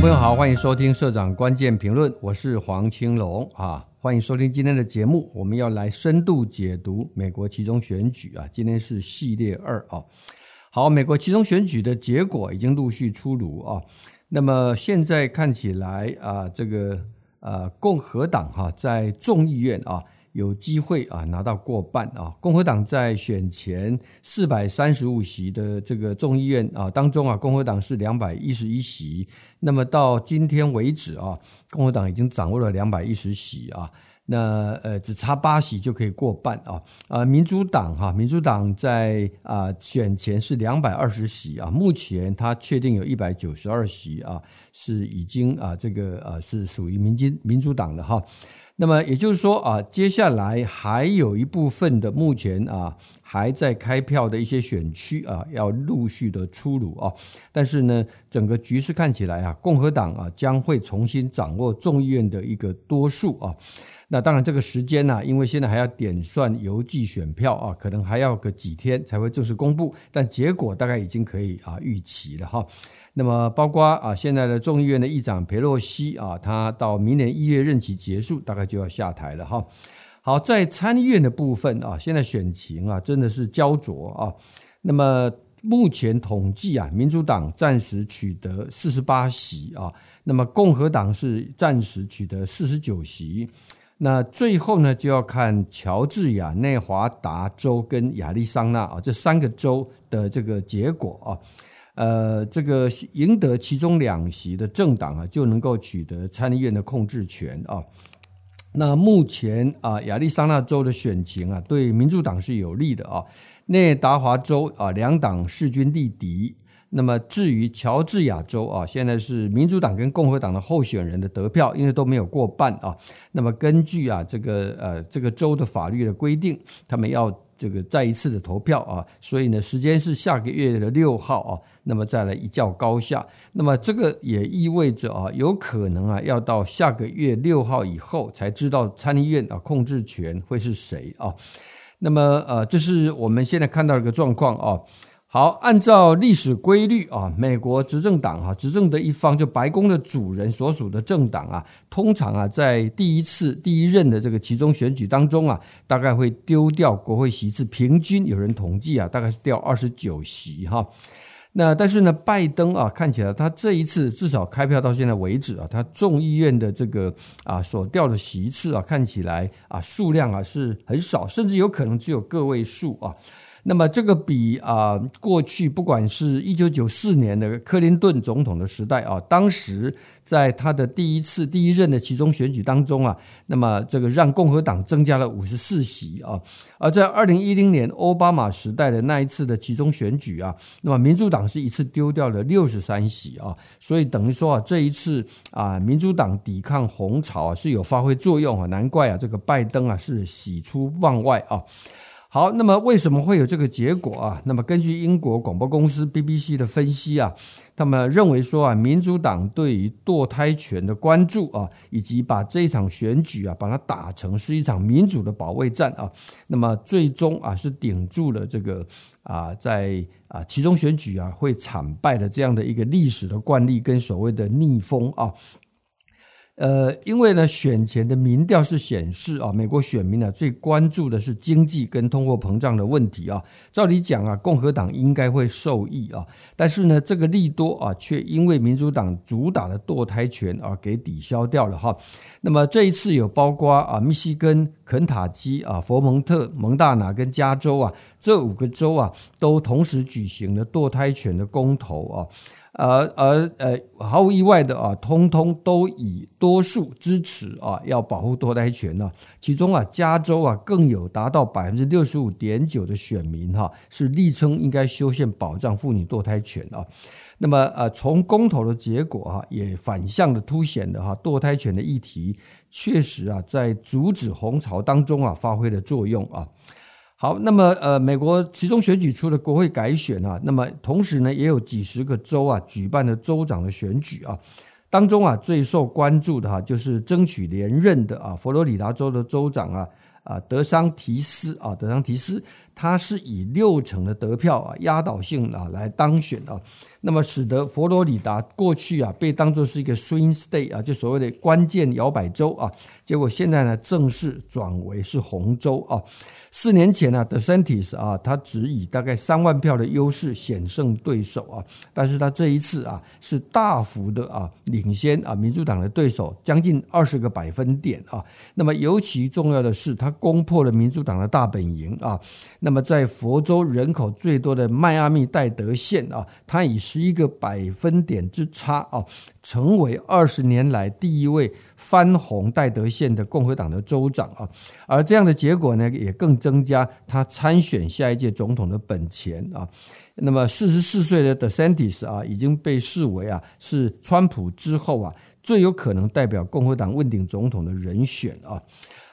朋友好，欢迎收听社长关键评论，我是黄青龙啊，欢迎收听今天的节目，我们要来深度解读美国其中选举啊，今天是系列二啊。好，美国其中选举的结果已经陆续出炉啊，那么现在看起来啊，这个呃共和党哈在众议院啊。有机会啊拿到过半啊！共和党在选前四百三十五席的这个众议院啊当中啊，共和党是两百一十一席。那么到今天为止啊，共和党已经掌握了两百一十席啊。那呃只差八席就可以过半啊。啊，民主党哈，民主党在啊选前是两百二十席啊，目前他确定有一百九十二席啊，是已经啊这个啊是属于民进民主党的哈。那么也就是说啊，接下来还有一部分的目前啊还在开票的一些选区啊，要陆续的出炉啊。但是呢，整个局势看起来啊，共和党啊将会重新掌握众议院的一个多数啊。那当然这个时间呢，因为现在还要点算邮寄选票啊，可能还要个几天才会正式公布。但结果大概已经可以啊预期了哈。那么，包括啊，现在的众议院的议长裴洛西啊，他到明年一月任期结束，大概就要下台了哈。好，在参议院的部分啊，现在选情啊真的是焦灼啊。那么目前统计啊，民主党暂时取得四十八席啊，那么共和党是暂时取得四十九席。那最后呢，就要看乔治亚、内华达州跟亚利桑那啊这三个州的这个结果啊。呃，这个赢得其中两席的政党啊，就能够取得参议院的控制权啊。那目前啊，亚利桑那州的选情啊，对民主党是有利的啊。内达华州啊，两党势均力敌。那么至于乔治亚州啊，现在是民主党跟共和党的候选人的得票，因为都没有过半啊。那么根据啊这个呃这个州的法律的规定，他们要这个再一次的投票啊。所以呢，时间是下个月的六号啊。那么再来一较高下，那么这个也意味着啊，有可能啊，要到下个月六号以后才知道参议院啊控制权会是谁啊。那么呃，这是我们现在看到一个状况啊。好，按照历史规律啊，美国执政党哈，执政的一方就白宫的主人所属的政党啊，通常啊，在第一次第一任的这个其中选举当中啊，大概会丢掉国会席次，平均有人统计啊，大概是掉二十九席哈。那但是呢，拜登啊，看起来他这一次至少开票到现在为止啊，他众议院的这个啊所掉的席次啊，看起来啊数量啊是很少，甚至有可能只有个位数啊。那么这个比啊过去不管是一九九四年的克林顿总统的时代啊，当时在他的第一次第一任的其中选举当中啊，那么这个让共和党增加了五十四席啊，而在二零一零年奥巴马时代的那一次的其中选举啊，那么民主党是一次丢掉了六十三席啊，所以等于说啊这一次啊民主党抵抗红潮啊是有发挥作用啊，难怪啊这个拜登啊是喜出望外啊。好，那么为什么会有这个结果啊？那么根据英国广播公司 BBC 的分析啊，他们认为说啊，民主党对于堕胎权的关注啊，以及把这一场选举啊，把它打成是一场民主的保卫战啊，那么最终啊是顶住了这个啊，在啊其中选举啊会惨败的这样的一个历史的惯例跟所谓的逆风啊。呃，因为呢，选前的民调是显示啊，美国选民呢最关注的是经济跟通货膨胀的问题啊。照理讲啊，共和党应该会受益啊，但是呢，这个利多啊，却因为民主党主打的堕胎权啊，给抵消掉了哈。那么这一次有包括啊，密西根、肯塔基啊、佛蒙特、蒙大拿跟加州啊，这五个州啊，都同时举行了堕胎权的公投啊。而而呃，毫无意外的啊，通通都以多数支持啊，要保护堕胎权呢。其中啊，加州啊，更有达到百分之六十五点九的选民哈，是力称应该修宪保障妇女堕胎权啊。那么呃，从公投的结果哈，也反向的凸显了哈，堕胎权的议题确实啊，在阻止红潮当中啊，发挥了作用啊。好，那么呃，美国其中选举出了国会改选啊，那么同时呢，也有几十个州啊举办了州长的选举啊。当中啊，最受关注的哈，就是争取连任的啊，佛罗里达州的州长啊啊德桑提斯啊，德桑提斯，他是以六成的得票啊，压倒性啊来当选啊。那么使得佛罗里达过去啊被当作是一个 swing state 啊，就所谓的关键摇摆州啊，结果现在呢正式转为是红州啊。四年前呢，DeSantis 啊，他只以大概三万票的优势险胜对手啊，但是他这一次啊是大幅的啊领先啊民主党的对手将近二十个百分点啊。那么尤其重要的是，他攻破了民主党的大本营啊。那那么在佛州人口最多的迈阿密戴德县啊，他以十一个百分点之差啊，成为二十年来第一位翻红戴德县的共和党的州长啊。而这样的结果呢，也更增加他参选下一届总统的本钱啊。那么四十四岁的 DeSantis 啊，已经被视为啊是川普之后啊最有可能代表共和党问鼎总统的人选啊。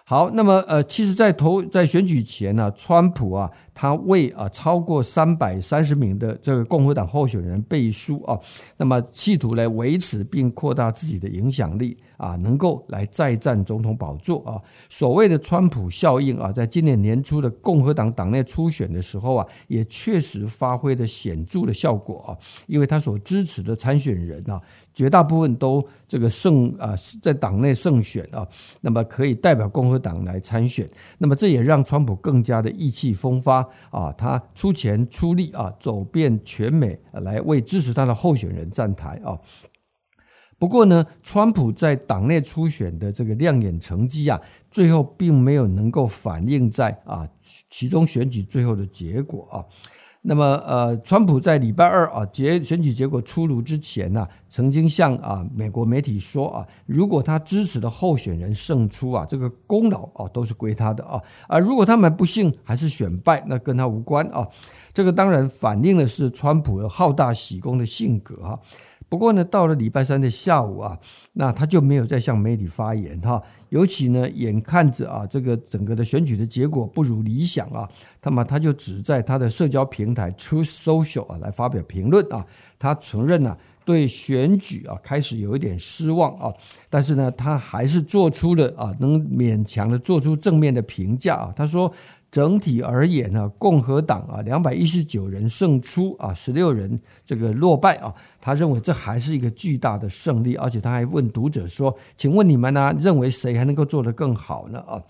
好，那么呃，其实，在投在选举前呢，川普啊，他为啊超过三百三十名的这个共和党候选人背书啊，那么企图来维持并扩大自己的影响力啊，能够来再战总统宝座啊。所谓的川普效应啊，在今年年初的共和党党内初选的时候啊，也确实发挥了显著的效果啊，因为他所支持的参选人啊。绝大部分都这个胜啊，在党内胜选啊，那么可以代表共和党来参选，那么这也让川普更加的意气风发啊，他出钱出力啊，走遍全美来为支持他的候选人站台啊。不过呢，川普在党内初选的这个亮眼成绩啊，最后并没有能够反映在啊其中选举最后的结果啊。那么，呃，川普在礼拜二啊结选举结果出炉之前呢、曾经向啊美国媒体说啊，如果他支持的候选人胜出啊，这个功劳啊都是归他的啊，啊如果他们不幸还是选败，那跟他无关啊。这个当然反映的是川普的好大喜功的性格哈。不过呢，到了礼拜三的下午啊，那他就没有再向媒体发言哈。尤其呢，眼看着啊，这个整个的选举的结果不如理想啊，那么他就只在他的社交平台 Truth Social 啊来发表评论啊。他承认呢、啊，对选举啊开始有一点失望啊，但是呢，他还是做出了啊能勉强的做出正面的评价啊。他说。整体而言呢，共和党啊，两百一十九人胜出啊，十六人这个落败啊，他认为这还是一个巨大的胜利，而且他还问读者说：“请问你们呢，认为谁还能够做得更好呢？”啊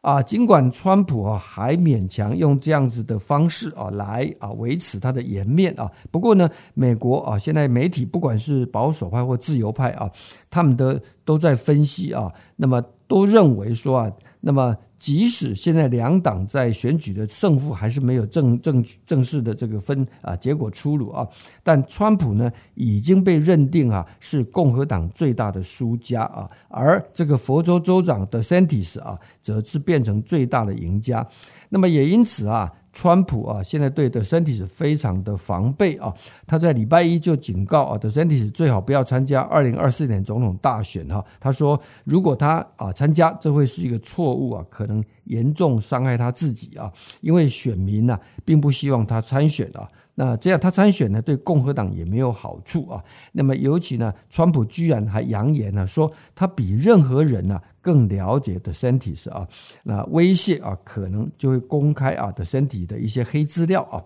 啊，尽管川普啊还勉强用这样子的方式啊来啊维持他的颜面啊，不过呢，美国啊现在媒体不管是保守派或自由派啊，他们的都在分析啊，那么都认为说啊，那么。即使现在两党在选举的胜负还是没有正正正式的这个分啊结果出炉啊，但川普呢已经被认定啊是共和党最大的输家啊，而这个佛州州长 DeSantis 啊则是变成最大的赢家。那么也因此啊。川普啊，现在对德桑蒂斯非常的防备啊。他在礼拜一就警告啊，德桑蒂斯最好不要参加二零二四年总统大选哈。他说，如果他啊参加，这会是一个错误啊，可能严重伤害他自己啊，因为选民呢并不希望他参选啊。那这样他参选呢，对共和党也没有好处啊。那么尤其呢，川普居然还扬言呢，说他比任何人呢更了解的辛迪斯啊。那威胁啊，可能就会公开啊的辛迪的一些黑资料啊。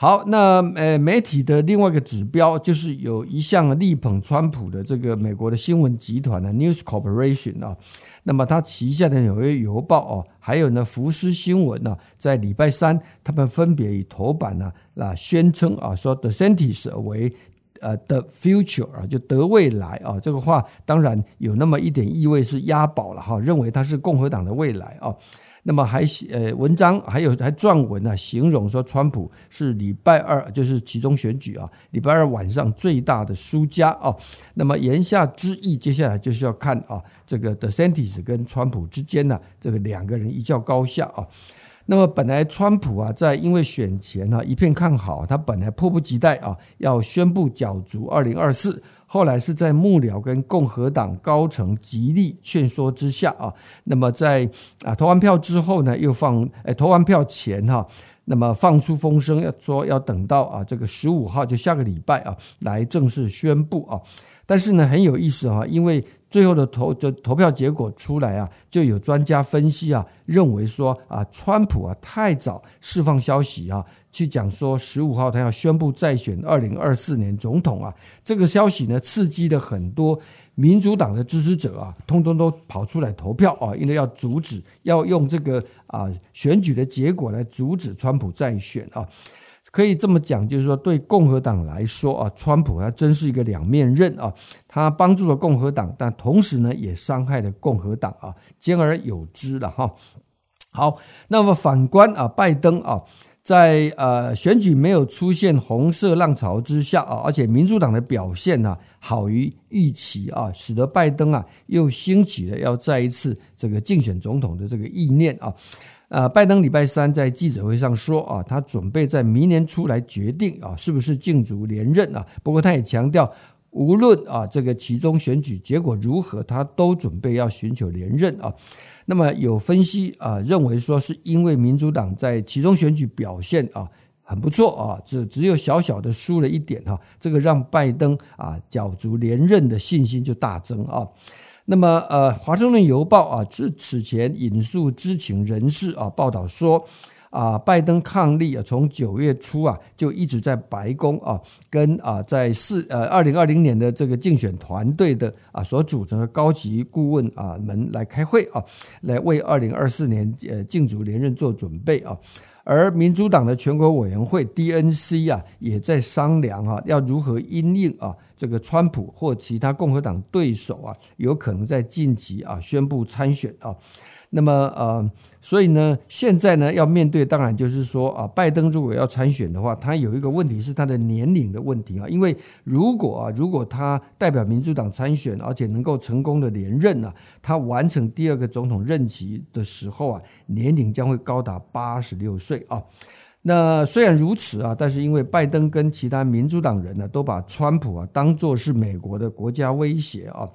好，那呃，媒体的另外一个指标就是有一项力捧川普的这个美国的新闻集团的，News Corporation 啊。那么它旗下的纽约邮报哦，还有呢福斯新闻呢，在礼拜三，他们分别以头版呢啊宣称啊说 The Sentis 为呃 The Future 啊，就得未来啊，这个话当然有那么一点意味是押宝了哈，认为他是共和党的未来啊。那么还呃文章还有还撰文啊，形容说川普是礼拜二就是其中选举啊，礼拜二晚上最大的输家啊。那么言下之意，接下来就是要看啊这个 DeSantis 跟川普之间呢，这个两个人一较高下啊。那么本来川普啊在因为选前啊一片看好，他本来迫不及待啊要宣布角逐二零二四。后来是在幕僚跟共和党高层极力劝说之下啊，那么在啊投完票之后呢，又放诶投完票前哈，那么放出风声要说要等到啊这个十五号就下个礼拜啊来正式宣布啊。但是呢，很有意思哈，因为最后的投就投票结果出来啊，就有专家分析啊，认为说啊，川普啊太早释放消息啊，去讲说十五号他要宣布再选二零二四年总统啊，这个消息呢，刺激了很多民主党的支持者啊，通通都跑出来投票啊，因为要阻止，要用这个啊选举的结果来阻止川普再选啊。可以这么讲，就是说，对共和党来说啊，川普他真是一个两面刃啊，他帮助了共和党，但同时呢，也伤害了共和党啊，兼而有之了哈。好，那么反观啊，拜登啊，在呃选举没有出现红色浪潮之下啊，而且民主党的表现呢好于预期啊，使得拜登啊又兴起了要再一次这个竞选总统的这个意念啊。啊，拜登礼拜三在记者会上说啊，他准备在明年初来决定啊，是不是竞逐连任啊。不过他也强调，无论啊这个其中选举结果如何，他都准备要寻求连任啊。那么有分析啊认为说，是因为民主党在其中选举表现啊很不错啊，只只有小小的输了一点哈，这个让拜登啊角逐连任的信心就大增啊。那么，呃，《华盛顿邮报》啊，此此前引述知情人士啊报道说，啊，拜登伉俪啊，从九月初啊就一直在白宫啊，跟啊在四呃二零二零年的这个竞选团队的啊所组成的高级顾问啊们来开会啊，来为二零二四年呃竞逐连任做准备啊。而民主党的全国委员会 DNC 啊，也在商量啊，要如何因应啊，这个川普或其他共和党对手啊，有可能在近期啊宣布参选啊。那么呃，所以呢，现在呢要面对，当然就是说啊，拜登如果要参选的话，他有一个问题是他的年龄的问题啊。因为如果啊，如果他代表民主党参选，而且能够成功的连任啊，他完成第二个总统任期的时候啊，年龄将会高达八十六岁啊。那虽然如此啊，但是因为拜登跟其他民主党人呢，都把川普啊当作是美国的国家威胁啊。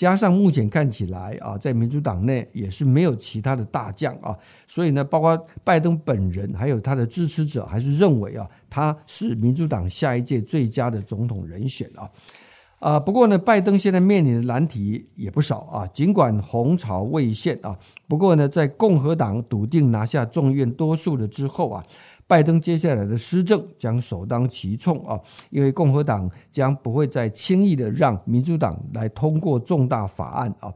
加上目前看起来啊，在民主党内也是没有其他的大将啊，所以呢，包括拜登本人还有他的支持者，还是认为啊，他是民主党下一届最佳的总统人选啊。啊，不过呢，拜登现在面临的难题也不少啊。尽管红潮未现啊，不过呢，在共和党笃定拿下众院多数了之后啊。拜登接下来的施政将首当其冲啊，因为共和党将不会再轻易的让民主党来通过重大法案啊。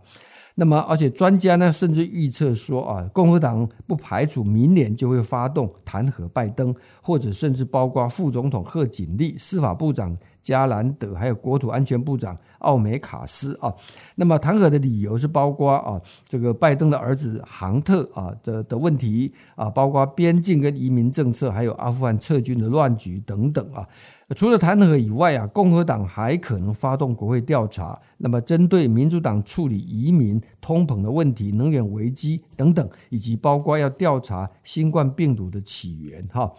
那么，而且专家呢，甚至预测说啊，共和党不排除明年就会发动弹劾拜登，或者甚至包括副总统贺锦丽、司法部长加兰德，还有国土安全部长。奥美卡斯啊，那么弹劾的理由是包括啊，这个拜登的儿子杭特啊的的问题啊，包括边境跟移民政策，还有阿富汗撤军的乱局等等啊。除了弹劾以外啊，共和党还可能发动国会调查，那么针对民主党处理移民、通膨的问题、能源危机等等，以及包括要调查新冠病毒的起源哈。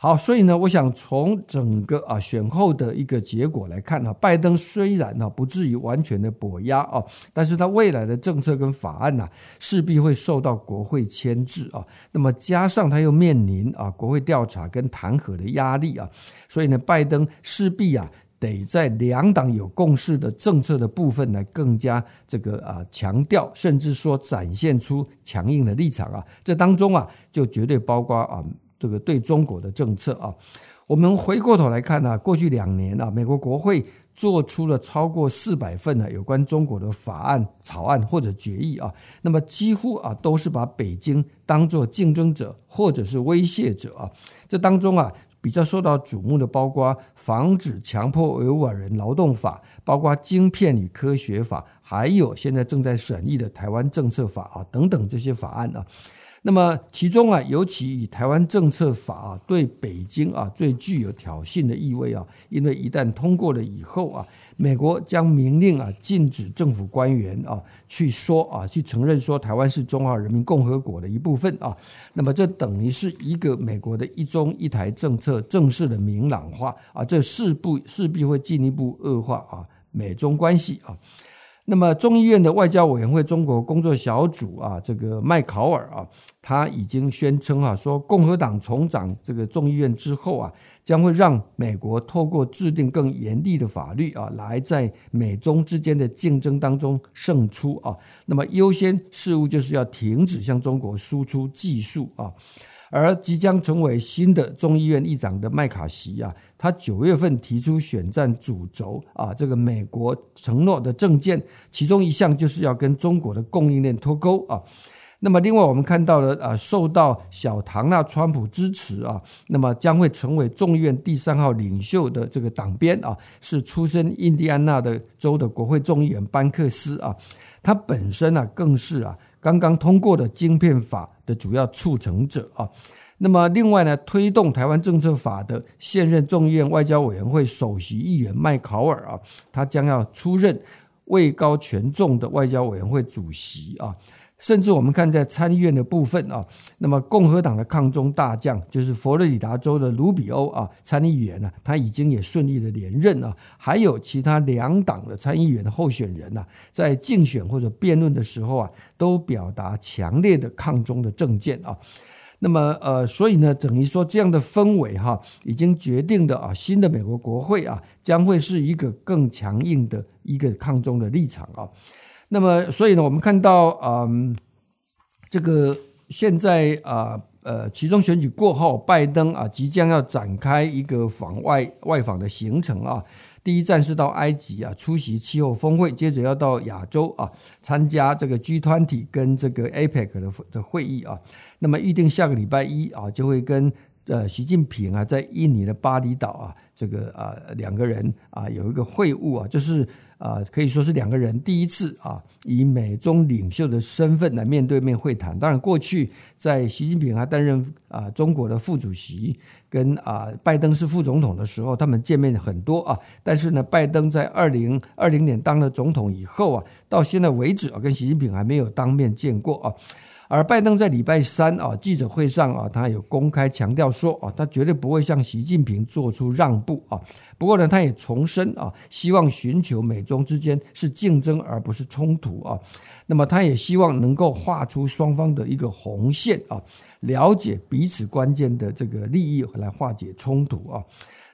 好，所以呢，我想从整个啊选后的一个结果来看呢，拜登虽然呢不至于完全的跛压啊，但是他未来的政策跟法案呢势必会受到国会牵制啊。那么加上他又面临啊国会调查跟弹劾的压力啊，所以呢，拜登势必啊得在两党有共识的政策的部分呢更加这个啊强调，甚至说展现出强硬的立场啊。这当中啊就绝对包括啊。这个对中国的政策啊，我们回过头来看呢，过去两年啊，美国国会做出了超过四百份呢有关中国的法案草案或者决议啊，那么几乎啊都是把北京当作竞争者或者是威胁者啊。这当中啊比较受到瞩目的，包括防止强迫维吾尔人劳动法，包括晶片与科学法，还有现在正在审议的台湾政策法啊等等这些法案啊。那么其中啊，尤其以台湾政策法啊，对北京啊最具有挑衅的意味啊，因为一旦通过了以后啊，美国将明令啊禁止政府官员啊去说啊去承认说台湾是中华人民共和国的一部分啊，那么这等于是一个美国的一中一台政策正式的明朗化啊，这势不势必会进一步恶化啊美中关系啊。那么众议院的外交委员会中国工作小组啊，这个麦考尔啊，他已经宣称啊，说共和党重掌这个众议院之后啊，将会让美国透过制定更严厉的法律啊，来在美中之间的竞争当中胜出啊。那么优先事务就是要停止向中国输出技术啊。而即将成为新的众议院议长的麦卡锡啊，他九月份提出选战主轴啊，这个美国承诺的政见，其中一项就是要跟中国的供应链脱钩啊。那么另外我们看到了啊，受到小唐纳川普支持啊，那么将会成为众议院第三号领袖的这个党鞭啊，是出身印第安纳的州的国会众议员班克斯啊，他本身啊更是啊。刚刚通过的晶片法的主要促成者啊，那么另外呢，推动台湾政策法的现任众议院外交委员会首席议员麦考尔啊，他将要出任位高权重的外交委员会主席啊。甚至我们看在参议院的部分啊，那么共和党的抗中大将就是佛罗里达州的卢比欧啊，参议员呢，他已经也顺利的连任啊，还有其他两党的参议员的候选人呐，在竞选或者辩论的时候啊，都表达强烈的抗中的政见啊。那么呃，所以呢，等于说这样的氛围哈，已经决定的啊，新的美国国会啊，将会是一个更强硬的一个抗中的立场啊。那么，所以呢，我们看到，嗯，这个现在啊，呃，其中选举过后，拜登啊，即将要展开一个访外外访的行程啊。第一站是到埃及啊，出席气候峰会，接着要到亚洲啊，参加这个 G 团体跟这个 APEC 的的会议啊。那么预定下个礼拜一啊，就会跟呃习近平啊，在印尼的巴厘岛啊，这个啊两个人啊有一个会晤啊，就是。啊，可以说是两个人第一次啊，以美中领袖的身份来面对面会谈。当然，过去在习近平还担任啊中国的副主席，跟啊拜登是副总统的时候，他们见面很多啊。但是呢，拜登在二零二零年当了总统以后啊，到现在为止啊，跟习近平还没有当面见过啊。而拜登在礼拜三啊记者会上啊，他有公开强调说啊，他绝对不会向习近平做出让步啊。不过呢，他也重申啊，希望寻求美中之间是竞争而不是冲突啊。那么他也希望能够画出双方的一个红线啊，了解彼此关键的这个利益来化解冲突啊。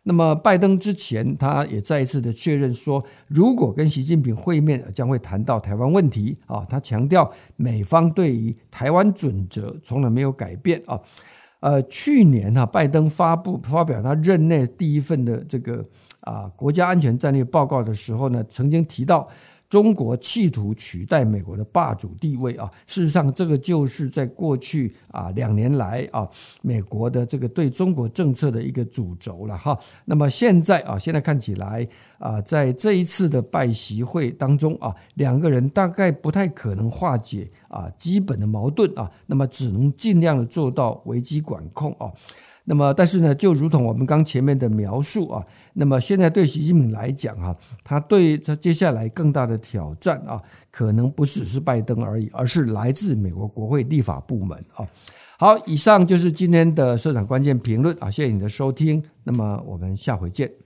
那么，拜登之前他也再一次的确认说，如果跟习近平会面，将会谈到台湾问题啊。他强调，美方对于台湾准则从来没有改变啊。呃，去年哈，拜登发布发表他任内第一份的这个啊国家安全战略报告的时候呢，曾经提到。中国企图取代美国的霸主地位啊，事实上，这个就是在过去啊两年来啊，美国的这个对中国政策的一个主轴了哈。那么现在啊，现在看起来啊，在这一次的拜习会当中啊，两个人大概不太可能化解啊基本的矛盾啊，那么只能尽量的做到危机管控啊。那么，但是呢，就如同我们刚前面的描述啊，那么现在对习近平来讲啊，他对他接下来更大的挑战啊，可能不只是拜登而已，而是来自美国国会立法部门啊。好，以上就是今天的社长关键评论啊，谢谢你的收听，那么我们下回见。